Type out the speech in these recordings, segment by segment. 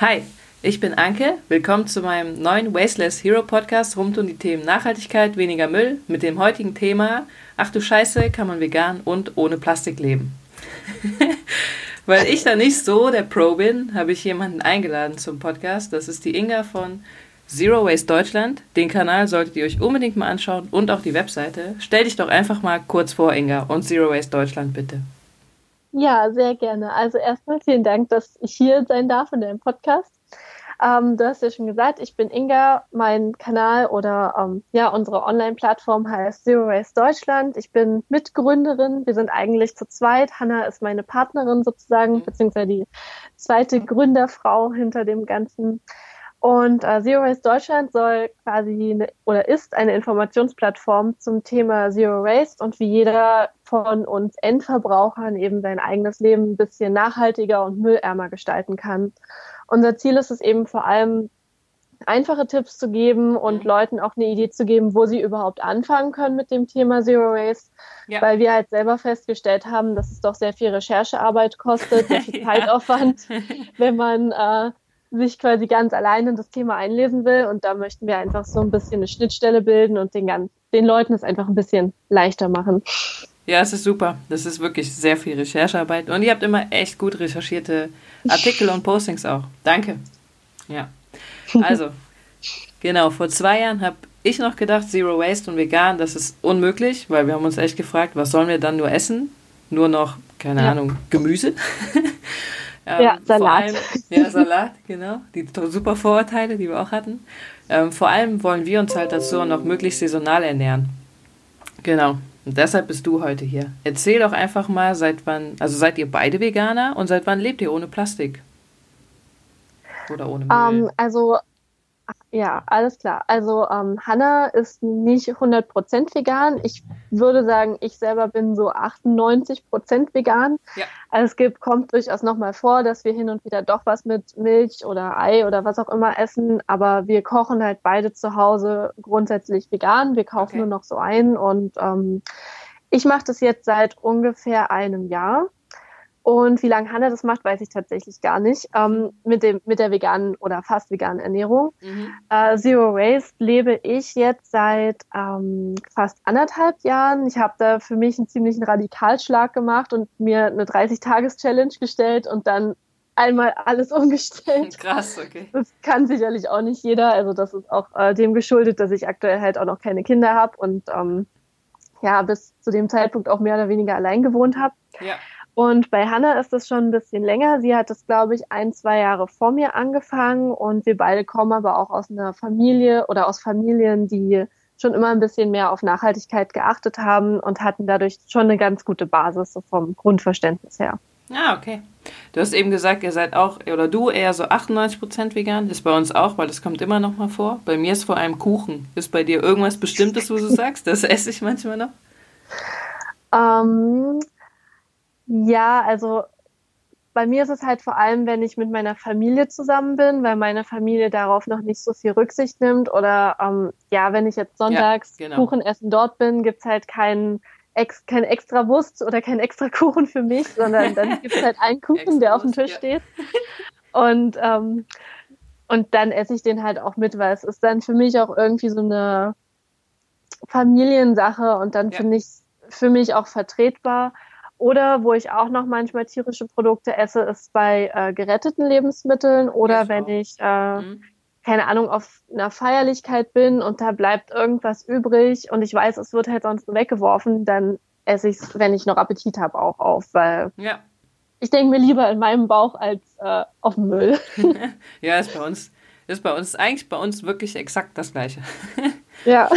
Hi, ich bin Anke. Willkommen zu meinem neuen Wasteless Hero Podcast rund um die Themen Nachhaltigkeit, weniger Müll mit dem heutigen Thema Ach du Scheiße, kann man vegan und ohne Plastik leben. Weil ich da nicht so der Pro bin, habe ich jemanden eingeladen zum Podcast. Das ist die Inga von Zero Waste Deutschland. Den Kanal solltet ihr euch unbedingt mal anschauen und auch die Webseite. Stell dich doch einfach mal kurz vor, Inga, und Zero Waste Deutschland bitte. Ja, sehr gerne. Also erstmal vielen Dank, dass ich hier sein darf in deinem Podcast. Ähm, du hast ja schon gesagt, ich bin Inga. Mein Kanal oder ähm, ja, unsere Online-Plattform heißt Zero Waste Deutschland. Ich bin Mitgründerin. Wir sind eigentlich zu zweit. Hanna ist meine Partnerin sozusagen, mhm. beziehungsweise die zweite Gründerfrau hinter dem Ganzen. Und äh, Zero Waste Deutschland soll quasi eine, oder ist eine Informationsplattform zum Thema Zero Waste und wie jeder von uns Endverbrauchern eben sein eigenes Leben ein bisschen nachhaltiger und müllärmer gestalten kann. Unser Ziel ist es eben vor allem, einfache Tipps zu geben und mhm. Leuten auch eine Idee zu geben, wo sie überhaupt anfangen können mit dem Thema Zero Waste, ja. weil wir halt selber festgestellt haben, dass es doch sehr viel Recherchearbeit kostet, sehr viel Zeitaufwand, wenn man äh, sich quasi ganz allein in das Thema einlesen will. Und da möchten wir einfach so ein bisschen eine Schnittstelle bilden und den, den Leuten es einfach ein bisschen leichter machen. Ja, es ist super. Das ist wirklich sehr viel Recherchearbeit. Und ihr habt immer echt gut recherchierte Artikel und Postings auch. Danke. Ja. Also, genau, vor zwei Jahren habe ich noch gedacht, Zero Waste und vegan, das ist unmöglich, weil wir haben uns echt gefragt, was sollen wir dann nur essen? Nur noch, keine ja. Ahnung, Gemüse. Ähm, ja, Salat. Allem, ja, Salat, genau. Die super Vorurteile, die wir auch hatten. Ähm, vor allem wollen wir uns halt dazu noch möglichst saisonal ernähren. Genau. Und deshalb bist du heute hier. Erzähl doch einfach mal, seit wann, also seid ihr beide Veganer und seit wann lebt ihr ohne Plastik? Oder ohne Müll? Um, also ja, alles klar. Also ähm, Hanna ist nicht 100% vegan. Ich würde sagen, ich selber bin so 98% vegan. Ja. Also es gibt, kommt durchaus nochmal vor, dass wir hin und wieder doch was mit Milch oder Ei oder was auch immer essen. Aber wir kochen halt beide zu Hause grundsätzlich vegan. Wir kaufen okay. nur noch so ein. Und ähm, ich mache das jetzt seit ungefähr einem Jahr. Und wie lange Hanna das macht, weiß ich tatsächlich gar nicht. Ähm, mit, dem, mit der veganen oder fast veganen Ernährung. Mhm. Äh, Zero Waste lebe ich jetzt seit ähm, fast anderthalb Jahren. Ich habe da für mich einen ziemlichen Radikalschlag gemacht und mir eine 30-Tages-Challenge gestellt und dann einmal alles umgestellt. Krass, okay. Das kann sicherlich auch nicht jeder. Also das ist auch äh, dem geschuldet, dass ich aktuell halt auch noch keine Kinder habe und ähm, ja, bis zu dem Zeitpunkt auch mehr oder weniger allein gewohnt habe. Ja. Und bei Hannah ist das schon ein bisschen länger. Sie hat das, glaube ich, ein, zwei Jahre vor mir angefangen und wir beide kommen aber auch aus einer Familie oder aus Familien, die schon immer ein bisschen mehr auf Nachhaltigkeit geachtet haben und hatten dadurch schon eine ganz gute Basis so vom Grundverständnis her. Ah, okay. Du hast eben gesagt, ihr seid auch, oder du eher so 98% vegan. Ist bei uns auch, weil das kommt immer noch mal vor. Bei mir ist vor allem Kuchen. Ist bei dir irgendwas Bestimmtes, wo du sagst? Das esse ich manchmal noch? Ähm, ja, also bei mir ist es halt vor allem, wenn ich mit meiner Familie zusammen bin, weil meine Familie darauf noch nicht so viel Rücksicht nimmt. Oder ähm, ja, wenn ich jetzt sonntags ja, genau. Kuchen essen dort bin, gibt's halt keinen ex, kein extra Wurst oder kein extra Kuchen für mich, sondern dann gibt's halt einen Kuchen, der auf dem Tisch ja. steht. Und, ähm, und dann esse ich den halt auch mit, weil es ist dann für mich auch irgendwie so eine Familiensache und dann ja. finde ich für mich auch vertretbar. Oder wo ich auch noch manchmal tierische Produkte esse, ist bei äh, geretteten Lebensmitteln oder wenn ich, äh, mhm. keine Ahnung, auf einer Feierlichkeit bin und da bleibt irgendwas übrig und ich weiß, es wird halt sonst weggeworfen, dann esse ich es, wenn ich noch Appetit habe, auch auf, weil ja. ich denke mir lieber in meinem Bauch als äh, auf dem Müll. ja, ist bei uns, ist bei uns eigentlich bei uns wirklich exakt das Gleiche. ja.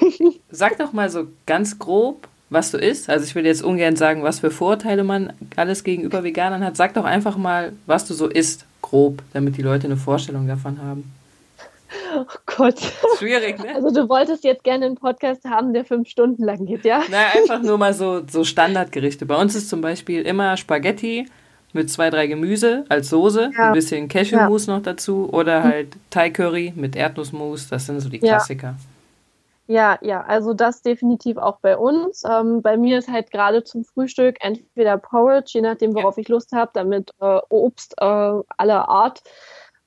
Sag doch mal so ganz grob, was du isst. Also ich will jetzt ungern sagen, was für Vorteile man alles gegenüber Veganern hat. Sag doch einfach mal, was du so isst, grob, damit die Leute eine Vorstellung davon haben. Oh Gott. Schwierig, ne? Also du wolltest jetzt gerne einen Podcast haben, der fünf Stunden lang geht, ja? Nein, einfach nur mal so, so Standardgerichte. Bei uns ist zum Beispiel immer Spaghetti mit zwei, drei Gemüse als Soße, ja. ein bisschen Cashewmus ja. noch dazu oder halt Thai Curry mit Erdnussmus. Das sind so die Klassiker. Ja. Ja, ja, also das definitiv auch bei uns. Ähm, bei mir ist halt gerade zum Frühstück entweder Porridge, je nachdem, worauf ja. ich Lust habe, damit äh, Obst äh, aller Art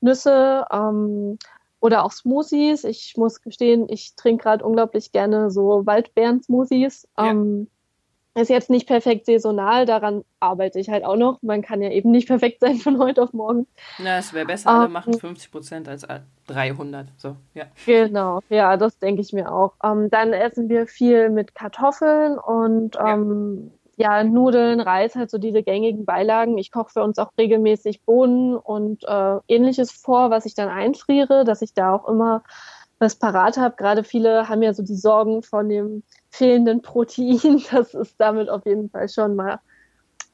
Nüsse ähm, oder auch Smoothies. Ich muss gestehen, ich trinke gerade unglaublich gerne so Waldbeeren-Smoothies. Ja. Ähm, ist jetzt nicht perfekt saisonal, daran arbeite ich halt auch noch. Man kann ja eben nicht perfekt sein von heute auf morgen. Na, es wäre besser, alle um, machen 50 Prozent als 300. So, ja. Genau, ja, das denke ich mir auch. Um, ähm, dann essen wir viel mit Kartoffeln und ja. Um, ja, Nudeln, Reis, halt so diese gängigen Beilagen. Ich koche für uns auch regelmäßig Bohnen und äh, ähnliches vor, was ich dann einfriere, dass ich da auch immer was parat habe. Gerade viele haben ja so die Sorgen von dem fehlenden Protein. Das ist damit auf jeden Fall schon mal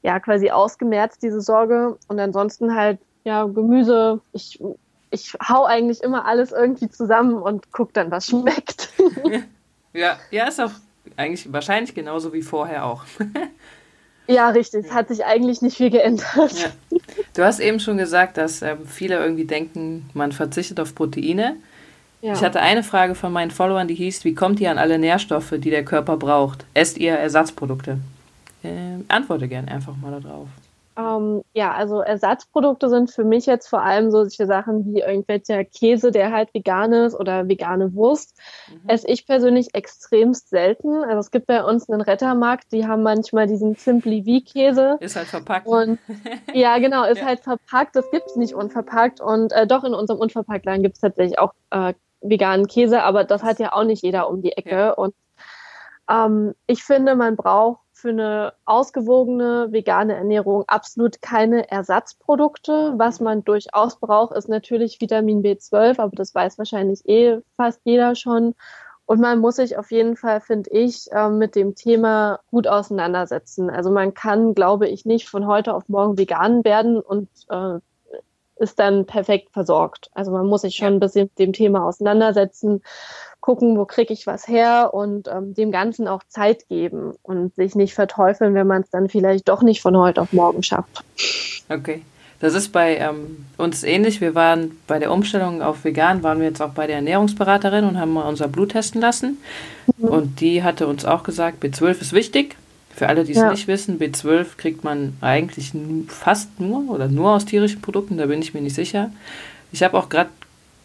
ja quasi ausgemerzt, diese Sorge. Und ansonsten halt ja Gemüse. Ich, ich hau eigentlich immer alles irgendwie zusammen und guck dann, was schmeckt. Ja, ja, ist auch eigentlich wahrscheinlich genauso wie vorher auch. Ja, richtig. Es hat sich eigentlich nicht viel geändert. Ja. Du hast eben schon gesagt, dass ähm, viele irgendwie denken, man verzichtet auf Proteine. Ja. Ich hatte eine Frage von meinen Followern, die hieß, wie kommt ihr an alle Nährstoffe, die der Körper braucht? Esst ihr Ersatzprodukte? Äh, antworte gerne einfach mal darauf. Ähm, ja, also Ersatzprodukte sind für mich jetzt vor allem solche Sachen wie irgendwelcher Käse, der halt vegan ist oder vegane Wurst. Mhm. Esse ich persönlich extremst selten. Also es gibt bei uns einen Rettermarkt, die haben manchmal diesen Simply V-Käse. Ist halt verpackt. Und, ja, genau, ist ja. halt verpackt. Das gibt es nicht unverpackt. Und äh, doch in unserem Unverpacktladen gibt es tatsächlich auch äh, veganen Käse, aber das hat ja auch nicht jeder um die Ecke. Ja. Und ähm, ich finde, man braucht für eine ausgewogene vegane Ernährung absolut keine Ersatzprodukte. Was man durchaus braucht, ist natürlich Vitamin B12, aber das weiß wahrscheinlich eh fast jeder schon. Und man muss sich auf jeden Fall, finde ich, ähm, mit dem Thema gut auseinandersetzen. Also man kann, glaube ich, nicht von heute auf morgen vegan werden und äh, ist dann perfekt versorgt. Also man muss sich schon ein bisschen mit dem Thema auseinandersetzen, gucken, wo kriege ich was her und ähm, dem Ganzen auch Zeit geben und sich nicht verteufeln, wenn man es dann vielleicht doch nicht von heute auf morgen schafft. Okay. Das ist bei ähm, uns ähnlich. Wir waren bei der Umstellung auf vegan, waren wir jetzt auch bei der Ernährungsberaterin und haben mal unser Blut testen lassen. Mhm. Und die hatte uns auch gesagt, B12 ist wichtig. Für alle, die es ja. nicht wissen, B12 kriegt man eigentlich fast nur oder nur aus tierischen Produkten, da bin ich mir nicht sicher. Ich habe auch gerade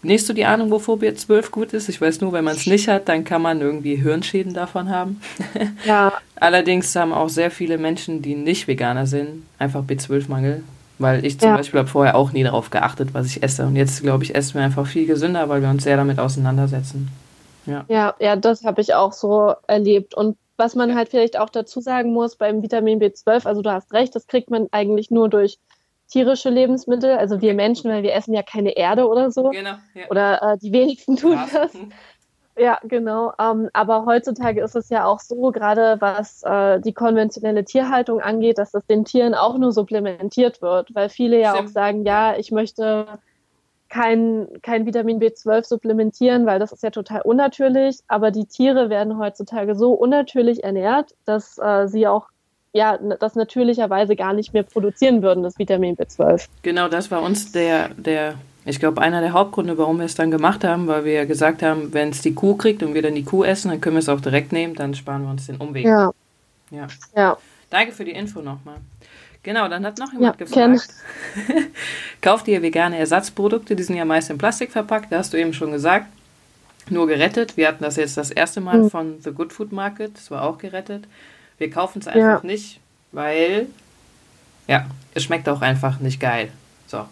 nicht so die Ahnung, wovor B12 gut ist. Ich weiß nur, wenn man es nicht hat, dann kann man irgendwie Hirnschäden davon haben. Ja. Allerdings haben auch sehr viele Menschen, die nicht Veganer sind, einfach B12-Mangel. Weil ich zum ja. Beispiel habe vorher auch nie darauf geachtet, was ich esse. Und jetzt, glaube ich, essen wir einfach viel gesünder, weil wir uns sehr damit auseinandersetzen. Ja, ja, ja das habe ich auch so erlebt. Und was man halt vielleicht auch dazu sagen muss beim Vitamin B12, also du hast recht, das kriegt man eigentlich nur durch tierische Lebensmittel, also wir Menschen, weil wir essen ja keine Erde oder so. Genau. Ja. Oder äh, die wenigsten tun Krass. das. Ja, genau. Ähm, aber heutzutage ist es ja auch so, gerade was äh, die konventionelle Tierhaltung angeht, dass das den Tieren auch nur supplementiert wird, weil viele ja Stimmt. auch sagen, ja, ich möchte kein, kein Vitamin B12 supplementieren, weil das ist ja total unnatürlich. Aber die Tiere werden heutzutage so unnatürlich ernährt, dass äh, sie auch ja, das natürlicherweise gar nicht mehr produzieren würden, das Vitamin B12. Genau, das war uns der, der ich glaube, einer der Hauptgründe, warum wir es dann gemacht haben, weil wir ja gesagt haben, wenn es die Kuh kriegt und wir dann die Kuh essen, dann können wir es auch direkt nehmen, dann sparen wir uns den Umweg. Ja. Ja. ja. Danke für die Info nochmal. Genau, dann hat noch jemand ja, gefragt. Kauft ihr vegane Ersatzprodukte? Die sind ja meist in Plastik verpackt, da hast du eben schon gesagt. Nur gerettet. Wir hatten das jetzt das erste Mal mhm. von The Good Food Market, das war auch gerettet. Wir kaufen es einfach ja. nicht, weil ja, es schmeckt auch einfach nicht geil. So.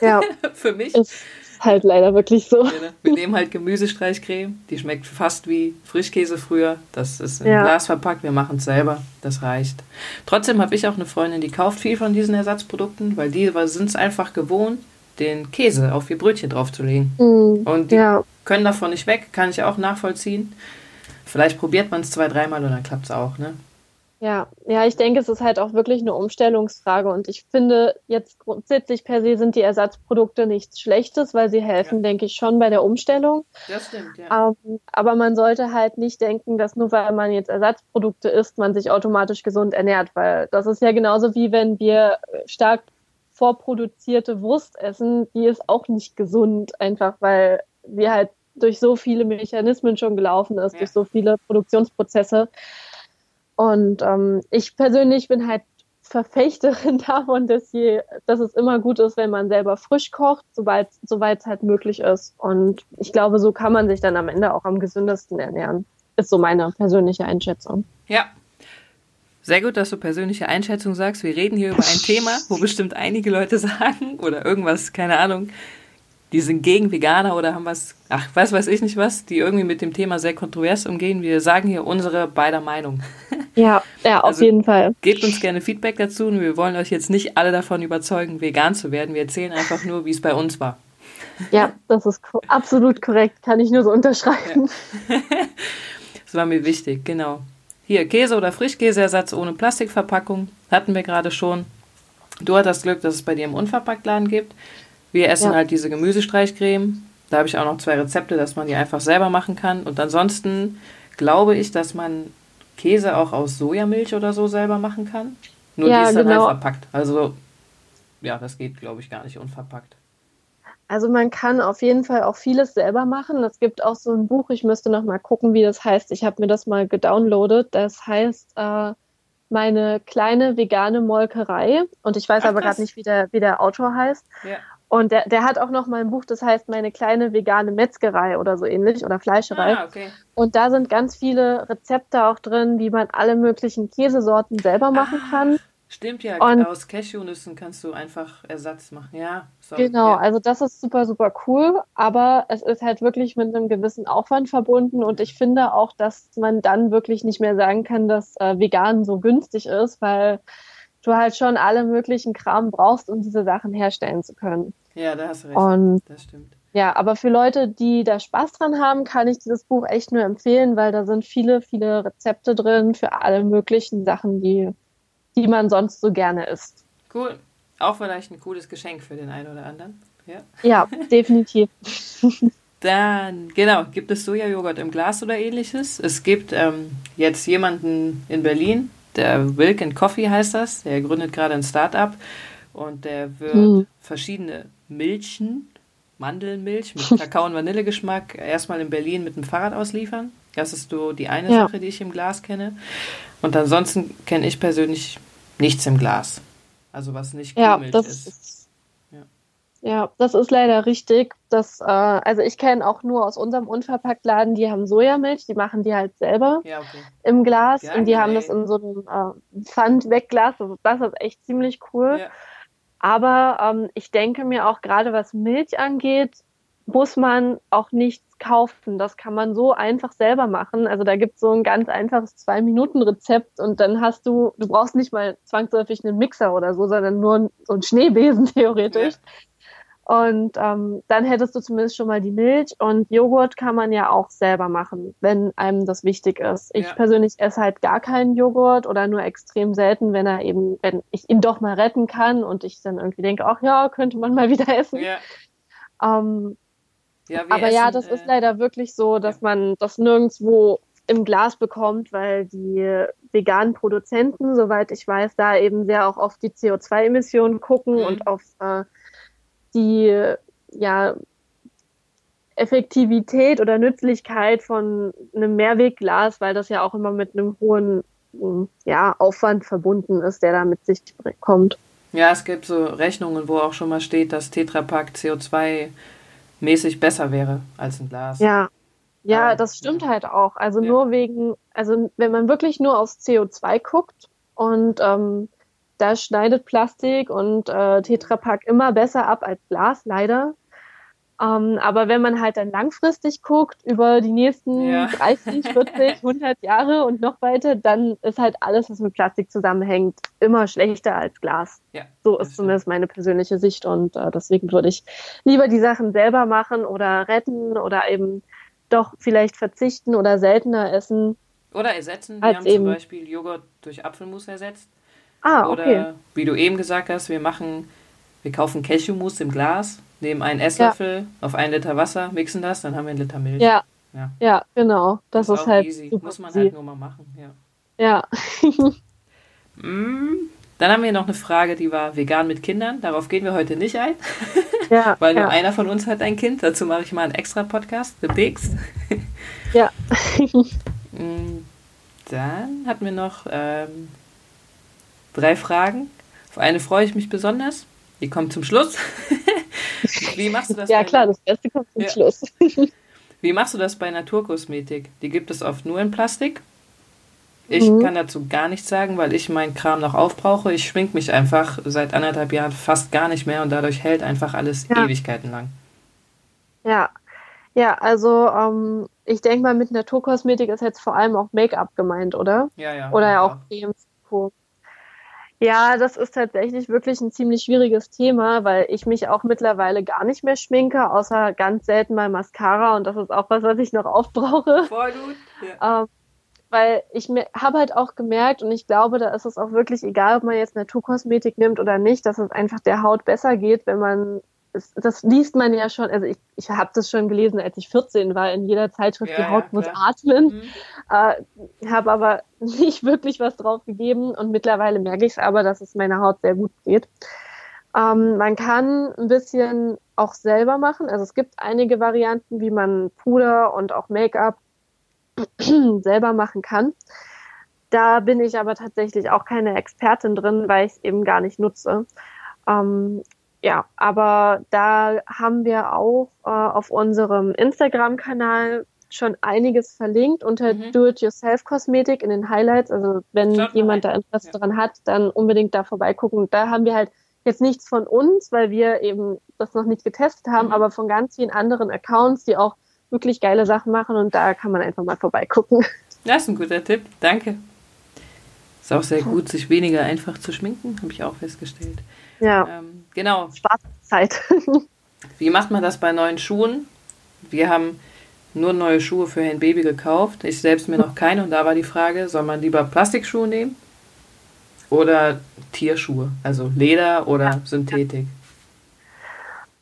Ja. Für mich. Ist halt leider wirklich so. Wir nehmen halt Gemüsestreichcreme, die schmeckt fast wie Frischkäse früher. Das ist in ja. Glas verpackt, wir machen es selber, das reicht. Trotzdem habe ich auch eine Freundin, die kauft viel von diesen Ersatzprodukten, weil die sind es einfach gewohnt, den Käse auf ihr Brötchen draufzulegen. Mhm. Und die ja. können davon nicht weg, kann ich auch nachvollziehen. Vielleicht probiert man es zwei, dreimal und dann klappt es auch, ne? Ja, ja, ich denke, es ist halt auch wirklich eine Umstellungsfrage und ich finde jetzt grundsätzlich per se sind die Ersatzprodukte nichts Schlechtes, weil sie helfen, ja. denke ich, schon bei der Umstellung. Das stimmt, ja. Ähm, aber man sollte halt nicht denken, dass nur weil man jetzt Ersatzprodukte isst, man sich automatisch gesund ernährt, weil das ist ja genauso wie wenn wir stark vorproduzierte Wurst essen, die ist auch nicht gesund, einfach weil sie halt durch so viele Mechanismen schon gelaufen ist, ja. durch so viele Produktionsprozesse. Und ähm, ich persönlich bin halt Verfechterin davon, dass, je, dass es immer gut ist, wenn man selber frisch kocht, soweit es halt möglich ist. Und ich glaube, so kann man sich dann am Ende auch am gesündesten ernähren. Ist so meine persönliche Einschätzung. Ja. Sehr gut, dass du persönliche Einschätzung sagst. Wir reden hier über ein Thema, wo bestimmt einige Leute sagen oder irgendwas, keine Ahnung, die sind gegen Veganer oder haben was, ach, was weiß ich nicht was, die irgendwie mit dem Thema sehr kontrovers umgehen. Wir sagen hier unsere beider Meinung. Ja, ja, auf also, jeden Fall. Gebt uns gerne Feedback dazu und wir wollen euch jetzt nicht alle davon überzeugen, vegan zu werden. Wir erzählen einfach nur, wie es bei uns war. Ja, das ist absolut korrekt, kann ich nur so unterschreiben. Ja. das war mir wichtig, genau. Hier, Käse- oder Frischkäseersatz ohne Plastikverpackung, hatten wir gerade schon. Du hattest das Glück, dass es bei dir im Unverpacktladen gibt. Wir essen ja. halt diese Gemüsestreichcreme. Da habe ich auch noch zwei Rezepte, dass man die einfach selber machen kann. Und ansonsten glaube ich, dass man Käse auch aus Sojamilch oder so selber machen kann. Nur ja, die ist dann genau. halt verpackt. Also ja, das geht, glaube ich, gar nicht unverpackt. Also man kann auf jeden Fall auch vieles selber machen. Es gibt auch so ein Buch, ich müsste noch mal gucken, wie das heißt. Ich habe mir das mal gedownloadet. Das heißt äh, meine kleine vegane Molkerei. Und ich weiß Ach, aber gerade nicht, wie der, wie der Autor heißt. Ja. Und der, der hat auch noch mal ein Buch, das heißt Meine kleine vegane Metzgerei oder so ähnlich oder Fleischerei. Ah, okay. Und da sind ganz viele Rezepte auch drin, wie man alle möglichen Käsesorten selber machen ah, kann. Stimmt ja, und, aus Cashewnüssen kannst du einfach Ersatz machen. Ja, sorry. Genau, ja. also das ist super, super cool, aber es ist halt wirklich mit einem gewissen Aufwand verbunden und ich finde auch, dass man dann wirklich nicht mehr sagen kann, dass äh, vegan so günstig ist, weil du halt schon alle möglichen Kram brauchst, um diese Sachen herstellen zu können. Ja, da hast du recht. Und das stimmt. Ja, aber für Leute, die da Spaß dran haben, kann ich dieses Buch echt nur empfehlen, weil da sind viele, viele Rezepte drin für alle möglichen Sachen, die, die man sonst so gerne isst. Cool. Auch vielleicht ein cooles Geschenk für den einen oder anderen. Ja, ja definitiv. Dann, genau, gibt es Sojajoghurt im Glas oder ähnliches? Es gibt ähm, jetzt jemanden in Berlin, der Wilk and Coffee heißt das. Der gründet gerade ein Startup und der wird hm. verschiedene Milchen, Mandelmilch mit Kakao- und Vanillegeschmack erstmal in Berlin mit dem Fahrrad ausliefern. Das ist so die eine ja. Sache, die ich im Glas kenne. Und ansonsten kenne ich persönlich nichts im Glas. Also was nicht Kuhmilch ja, ist. ist ja, das ist leider richtig. Das, äh, also ich kenne auch nur aus unserem Unverpacktladen, die haben Sojamilch, die machen die halt selber ja, okay. im Glas ja, und die nee. haben das in so einem äh, Pfandwegglas. Also das ist echt ziemlich cool. Ja. Aber ähm, ich denke mir auch gerade was Milch angeht, muss man auch nichts kaufen. Das kann man so einfach selber machen. Also da gibt es so ein ganz einfaches Zwei-Minuten-Rezept und dann hast du, du brauchst nicht mal zwangsläufig einen Mixer oder so, sondern nur so einen Schneebesen theoretisch. Ja. Und ähm, dann hättest du zumindest schon mal die Milch und Joghurt kann man ja auch selber machen, wenn einem das wichtig ist. Ich ja. persönlich esse halt gar keinen Joghurt oder nur extrem selten, wenn er eben, wenn ich ihn doch mal retten kann und ich dann irgendwie denke, ach ja, könnte man mal wieder essen. Ja. Ähm, ja, aber essen, ja, das äh, ist leider wirklich so, dass man das nirgendwo im Glas bekommt, weil die veganen Produzenten, soweit ich weiß, da eben sehr auch auf die CO2-Emissionen gucken mhm. und auf äh, die ja, Effektivität oder Nützlichkeit von einem Mehrwegglas, weil das ja auch immer mit einem hohen ja, Aufwand verbunden ist, der da mit sich kommt. Ja, es gibt so Rechnungen, wo auch schon mal steht, dass Tetrapack CO2-mäßig besser wäre als ein Glas. Ja, ja, Aber, das stimmt ja. halt auch. Also ja. nur wegen, also wenn man wirklich nur aufs CO2 guckt und ähm, da schneidet Plastik und äh, Tetrapack immer besser ab als Glas, leider. Ähm, aber wenn man halt dann langfristig guckt, über die nächsten ja. 30, 40, 100 Jahre und noch weiter, dann ist halt alles, was mit Plastik zusammenhängt, immer schlechter als Glas. Ja, so ist zumindest meine persönliche Sicht und äh, deswegen würde ich lieber die Sachen selber machen oder retten oder eben doch vielleicht verzichten oder seltener essen. Oder ersetzen. Wir haben zum Beispiel Joghurt durch Apfelmus ersetzt. Ah, okay. Oder wie du eben gesagt hast, wir machen, wir kaufen Cashewmus im Glas, nehmen einen Esslöffel ja. auf einen Liter Wasser, mixen das, dann haben wir einen Liter Milch. Ja. Ja, ja genau. Das, das ist, ist halt easy. Muss man halt nur mal machen, ja. Ja. mm, dann haben wir noch eine Frage, die war vegan mit Kindern. Darauf gehen wir heute nicht ein. Ja, Weil nur ja. einer von uns hat ein Kind. Dazu mache ich mal einen extra Podcast demnächst. ja. Mm, dann hatten wir noch, ähm, drei Fragen. Auf eine freue ich mich besonders. Die kommt zum Schluss. Wie machst du das? Ja, klar, das erste kommt zum ja. Schluss. Wie machst du das bei Naturkosmetik? Die gibt es oft nur in Plastik. Ich mhm. kann dazu gar nichts sagen, weil ich meinen Kram noch aufbrauche. Ich schmink mich einfach seit anderthalb Jahren fast gar nicht mehr und dadurch hält einfach alles ja. Ewigkeiten lang. Ja, ja, also ähm, ich denke mal, mit Naturkosmetik ist jetzt vor allem auch Make-up gemeint, oder? Ja, ja. Oder ja auch Cremes. Ja, das ist tatsächlich wirklich ein ziemlich schwieriges Thema, weil ich mich auch mittlerweile gar nicht mehr schminke, außer ganz selten mal Mascara und das ist auch was, was ich noch aufbrauche. Voll gut. Ja. Ähm, weil ich habe halt auch gemerkt und ich glaube, da ist es auch wirklich egal, ob man jetzt Naturkosmetik nimmt oder nicht, dass es einfach der Haut besser geht, wenn man das, das liest man ja schon, also ich, ich habe das schon gelesen, als ich 14 war, in jeder Zeitschrift, ja, die Haut ja, muss atmen. Mhm. Äh, habe aber nicht wirklich was drauf gegeben und mittlerweile merke ich es aber, dass es meiner Haut sehr gut geht. Ähm, man kann ein bisschen auch selber machen. Also es gibt einige Varianten, wie man Puder und auch Make-up selber machen kann. Da bin ich aber tatsächlich auch keine Expertin drin, weil ich es eben gar nicht nutze. Ähm, ja, aber da haben wir auch äh, auf unserem Instagram-Kanal schon einiges verlinkt unter mhm. Do-It-Yourself-Kosmetik in den Highlights. Also wenn Schaut jemand da Interesse ja. daran hat, dann unbedingt da vorbeigucken. Da haben wir halt jetzt nichts von uns, weil wir eben das noch nicht getestet haben, mhm. aber von ganz vielen anderen Accounts, die auch wirklich geile Sachen machen und da kann man einfach mal vorbeigucken. Das ist ein guter Tipp, danke. Ist auch sehr gut, sich weniger einfach zu schminken, habe ich auch festgestellt. Ja. Ähm, genau. Spaßzeit. Wie macht man das bei neuen Schuhen? Wir haben nur neue Schuhe für Herrn Baby gekauft. Ich selbst mir noch keine. Und da war die Frage, soll man lieber Plastikschuhe nehmen oder Tierschuhe? Also Leder oder ja. Synthetik?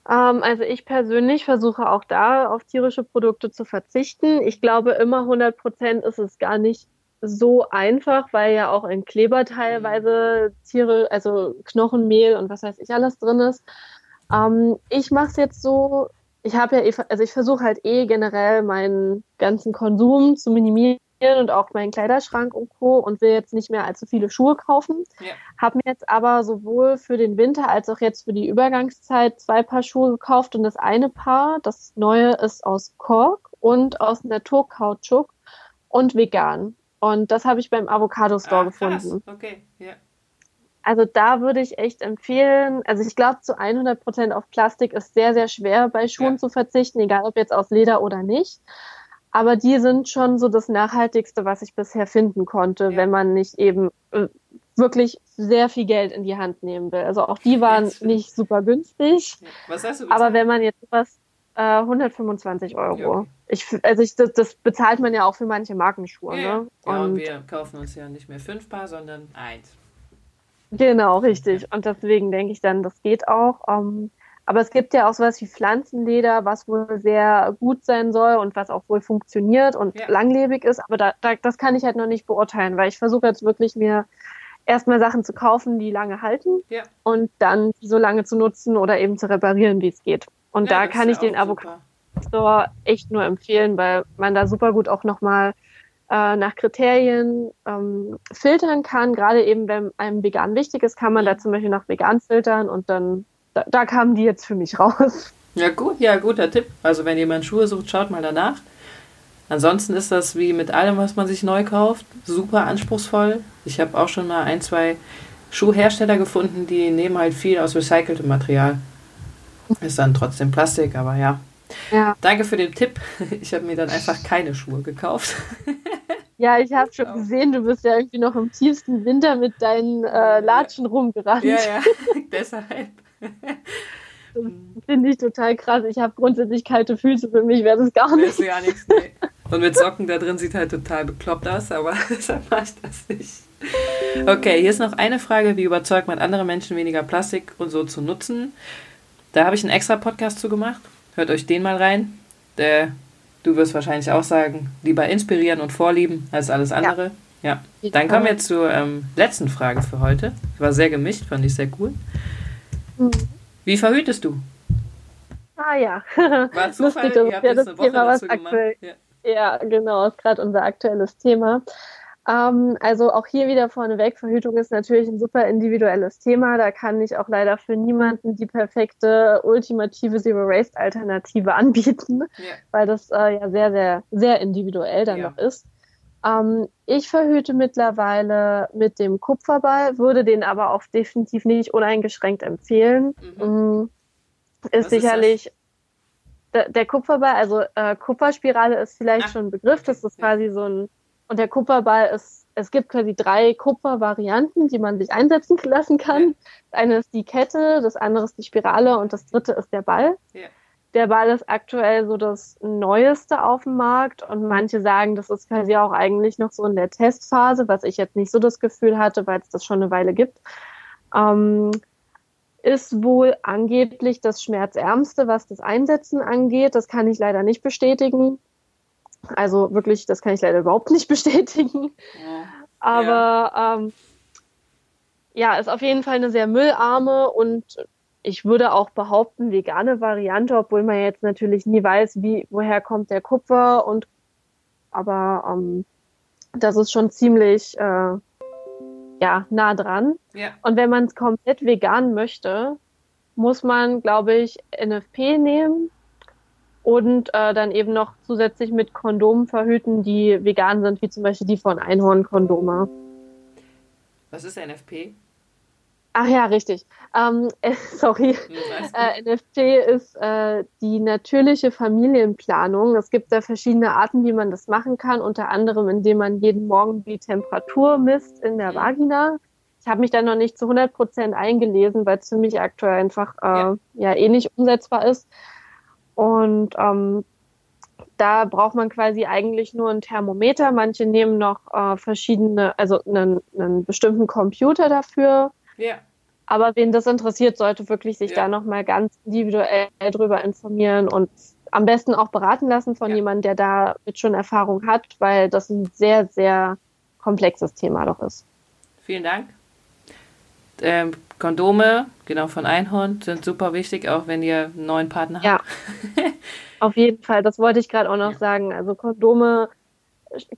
Ähm, also ich persönlich versuche auch da auf tierische Produkte zu verzichten. Ich glaube, immer 100 Prozent ist es gar nicht so einfach, weil ja auch in Kleber teilweise Tiere, also Knochenmehl und was weiß ich alles drin ist. Ähm, ich mache es jetzt so, ich habe ja, eh, also ich versuche halt eh generell meinen ganzen Konsum zu minimieren und auch meinen Kleiderschrank und Co. und will jetzt nicht mehr allzu viele Schuhe kaufen. Ja. Habe mir jetzt aber sowohl für den Winter als auch jetzt für die Übergangszeit zwei Paar Schuhe gekauft und das eine Paar, das neue ist aus Kork und aus Naturkautschuk und vegan. Und das habe ich beim Avocado Store ah, gefunden. Okay, ja. Also da würde ich echt empfehlen, also ich glaube zu 100 Prozent auf Plastik ist sehr, sehr schwer bei Schuhen ja. zu verzichten, egal ob jetzt aus Leder oder nicht. Aber die sind schon so das Nachhaltigste, was ich bisher finden konnte, ja. wenn man nicht eben äh, wirklich sehr viel Geld in die Hand nehmen will. Also auch die waren nicht super günstig. Was hast du bezahlt? Aber wenn man jetzt was äh, 125 Euro. Ja, okay. Ich, also ich, das, das, bezahlt man ja auch für manche Markenschuhe. Ja, ne? ja und, und, wir kaufen uns ja nicht mehr fünf Paar, sondern eins. Genau, richtig. Und deswegen denke ich dann, das geht auch. Um, ähm, aber es gibt ja auch sowas wie Pflanzenleder, was wohl sehr gut sein soll und was auch wohl funktioniert und ja. langlebig ist. Aber da, da, das kann ich halt noch nicht beurteilen, weil ich versuche jetzt wirklich mir erstmal Sachen zu kaufen, die lange halten ja. und dann so lange zu nutzen oder eben zu reparieren, wie es geht. Und ja, da kann ich den Avocado Store echt nur empfehlen, weil man da super gut auch nochmal äh, nach Kriterien ähm, filtern kann. Gerade eben, wenn einem vegan wichtig ist, kann man da zum Beispiel nach vegan filtern und dann, da, da kamen die jetzt für mich raus. Ja, gut, ja, guter Tipp. Also wenn jemand Schuhe sucht, schaut mal danach. Ansonsten ist das wie mit allem, was man sich neu kauft, super anspruchsvoll. Ich habe auch schon mal ein, zwei Schuhhersteller gefunden, die nehmen halt viel aus recyceltem Material. Ist dann trotzdem Plastik, aber ja. ja. Danke für den Tipp. Ich habe mir dann einfach keine Schuhe gekauft. Ja, ich habe schon gesehen, du bist ja irgendwie noch im tiefsten Winter mit deinen äh, Latschen rumgerannt. Ja, ja, deshalb. Finde ich total krass. Ich habe grundsätzlich kalte Füße, für mich wäre das gar nicht. Das gar nichts, nee. Und mit Socken da drin sieht halt total bekloppt aus, aber deshalb mache ich das nicht. Okay, hier ist noch eine Frage, wie überzeugt man andere Menschen weniger Plastik und so zu nutzen? Da habe ich einen extra Podcast zu gemacht. Hört euch den mal rein. Der, du wirst wahrscheinlich auch sagen, lieber inspirieren und vorlieben als alles andere. Ja. ja. Dann kommen wir zur ähm, letzten Frage für heute. War sehr gemischt, fand ich sehr cool. Mhm. Wie verhütest du? Ah ja. War Zufall, Lustig, das ja das Thema, was aktuell, ja. ja. genau, ist gerade unser aktuelles Thema. Ähm, also auch hier wieder vorneweg, Verhütung ist natürlich ein super individuelles Thema. Da kann ich auch leider für niemanden die perfekte, ultimative Zero-Waste-Alternative anbieten, ja. weil das äh, ja sehr, sehr, sehr individuell dann ja. noch ist. Ähm, ich verhüte mittlerweile mit dem Kupferball, würde den aber auch definitiv nicht uneingeschränkt empfehlen. Mhm. Mm, ist Was sicherlich ist der, der, Kupferball, also äh, Kupferspirale ist vielleicht Ach, schon ein Begriff. Das ist quasi so ein und der Kupferball ist, es gibt quasi drei Kupfervarianten, die man sich einsetzen lassen kann. Das eine ist die Kette, das andere ist die Spirale und das dritte ist der Ball. Ja. Der Ball ist aktuell so das Neueste auf dem Markt und manche sagen, das ist quasi auch eigentlich noch so in der Testphase, was ich jetzt nicht so das Gefühl hatte, weil es das schon eine Weile gibt. Ähm, ist wohl angeblich das Schmerzärmste, was das Einsetzen angeht. Das kann ich leider nicht bestätigen. Also wirklich, das kann ich leider überhaupt nicht bestätigen. Ja. Aber ja. Ähm, ja, ist auf jeden Fall eine sehr müllarme und ich würde auch behaupten, vegane Variante, obwohl man jetzt natürlich nie weiß, wie, woher kommt der Kupfer und aber ähm, das ist schon ziemlich äh, ja, nah dran. Ja. Und wenn man es komplett vegan möchte, muss man, glaube ich, NFP nehmen und äh, dann eben noch zusätzlich mit Kondomen verhüten, die vegan sind, wie zum Beispiel die von Einhorn-Kondome. Was ist NFP? Ach ja, richtig. Ähm, äh, sorry. Äh, NFP ist äh, die natürliche Familienplanung. Es gibt da verschiedene Arten, wie man das machen kann, unter anderem indem man jeden Morgen die Temperatur misst in der. Vagina. Ich habe mich da noch nicht zu 100 Prozent eingelesen, weil es für mich aktuell einfach äh, ja. ja eh nicht umsetzbar ist. Und ähm, da braucht man quasi eigentlich nur ein Thermometer. Manche nehmen noch äh, verschiedene, also einen, einen bestimmten Computer dafür. Ja. Aber wen das interessiert, sollte wirklich sich ja. da nochmal ganz individuell drüber informieren und am besten auch beraten lassen von ja. jemandem, der da mit schon Erfahrung hat, weil das ein sehr, sehr komplexes Thema doch ist. Vielen Dank. Ähm, Kondome, genau von Einhorn, sind super wichtig, auch wenn ihr einen neuen Partner habt. Ja, auf jeden Fall. Das wollte ich gerade auch noch ja. sagen. Also Kondome,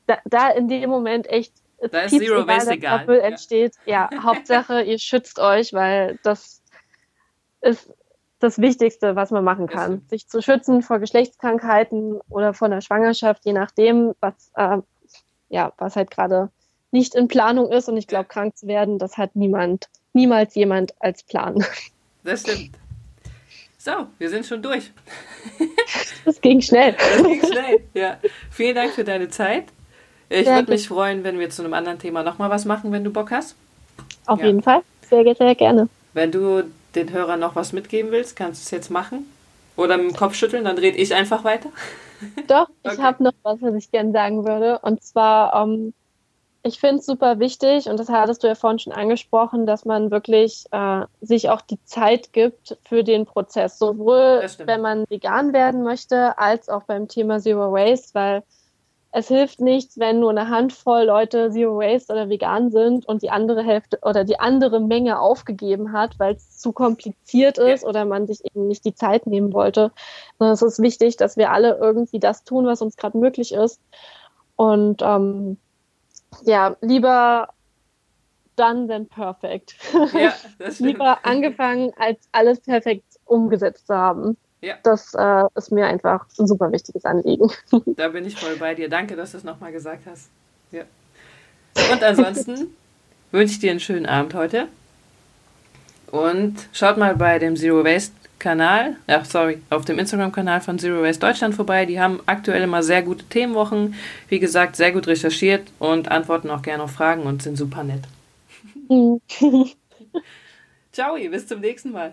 da, da, in dem Moment echt da ist Zero egal, Waste egal. Müll entsteht. Ja, ja Hauptsache, ihr schützt euch, weil das ist das Wichtigste, was man machen kann. Sich zu schützen vor Geschlechtskrankheiten oder vor einer Schwangerschaft, je nachdem, was, äh, ja, was halt gerade nicht in Planung ist. Und ich glaube, krank zu werden, das hat niemand niemals jemand als Plan. Das stimmt. So, wir sind schon durch. Das ging schnell. Das ging schnell, ja. Vielen Dank für deine Zeit. Ich würde mich freuen, wenn wir zu einem anderen Thema nochmal was machen, wenn du Bock hast. Auf ja. jeden Fall. Sehr, sehr gerne. Wenn du den Hörern noch was mitgeben willst, kannst du es jetzt machen. Oder mit dem Kopf schütteln, dann dreht ich einfach weiter. Doch, ich okay. habe noch was, was ich gerne sagen würde. Und zwar, ähm, ich finde es super wichtig, und das hattest du ja vorhin schon angesprochen, dass man wirklich äh, sich auch die Zeit gibt für den Prozess. Sowohl wenn man vegan werden möchte, als auch beim Thema Zero Waste, weil es hilft nichts, wenn nur eine Handvoll Leute Zero Waste oder vegan sind und die andere Hälfte oder die andere Menge aufgegeben hat, weil es zu kompliziert ist ja. oder man sich eben nicht die Zeit nehmen wollte. Sondern es ist wichtig, dass wir alle irgendwie das tun, was uns gerade möglich ist. Und ähm, ja, lieber done than perfect. Ja, lieber angefangen, als alles perfekt umgesetzt zu haben. Ja. Das äh, ist mir einfach ein super wichtiges Anliegen. Da bin ich voll bei dir. Danke, dass du es nochmal gesagt hast. Ja. Und ansonsten wünsche ich dir einen schönen Abend heute. Und schaut mal bei dem Zero Waste Kanal, ja, sorry, auf dem Instagram-Kanal von Zero Waste Deutschland vorbei. Die haben aktuell immer sehr gute Themenwochen. Wie gesagt, sehr gut recherchiert und antworten auch gerne auf Fragen und sind super nett. Ciao, bis zum nächsten Mal.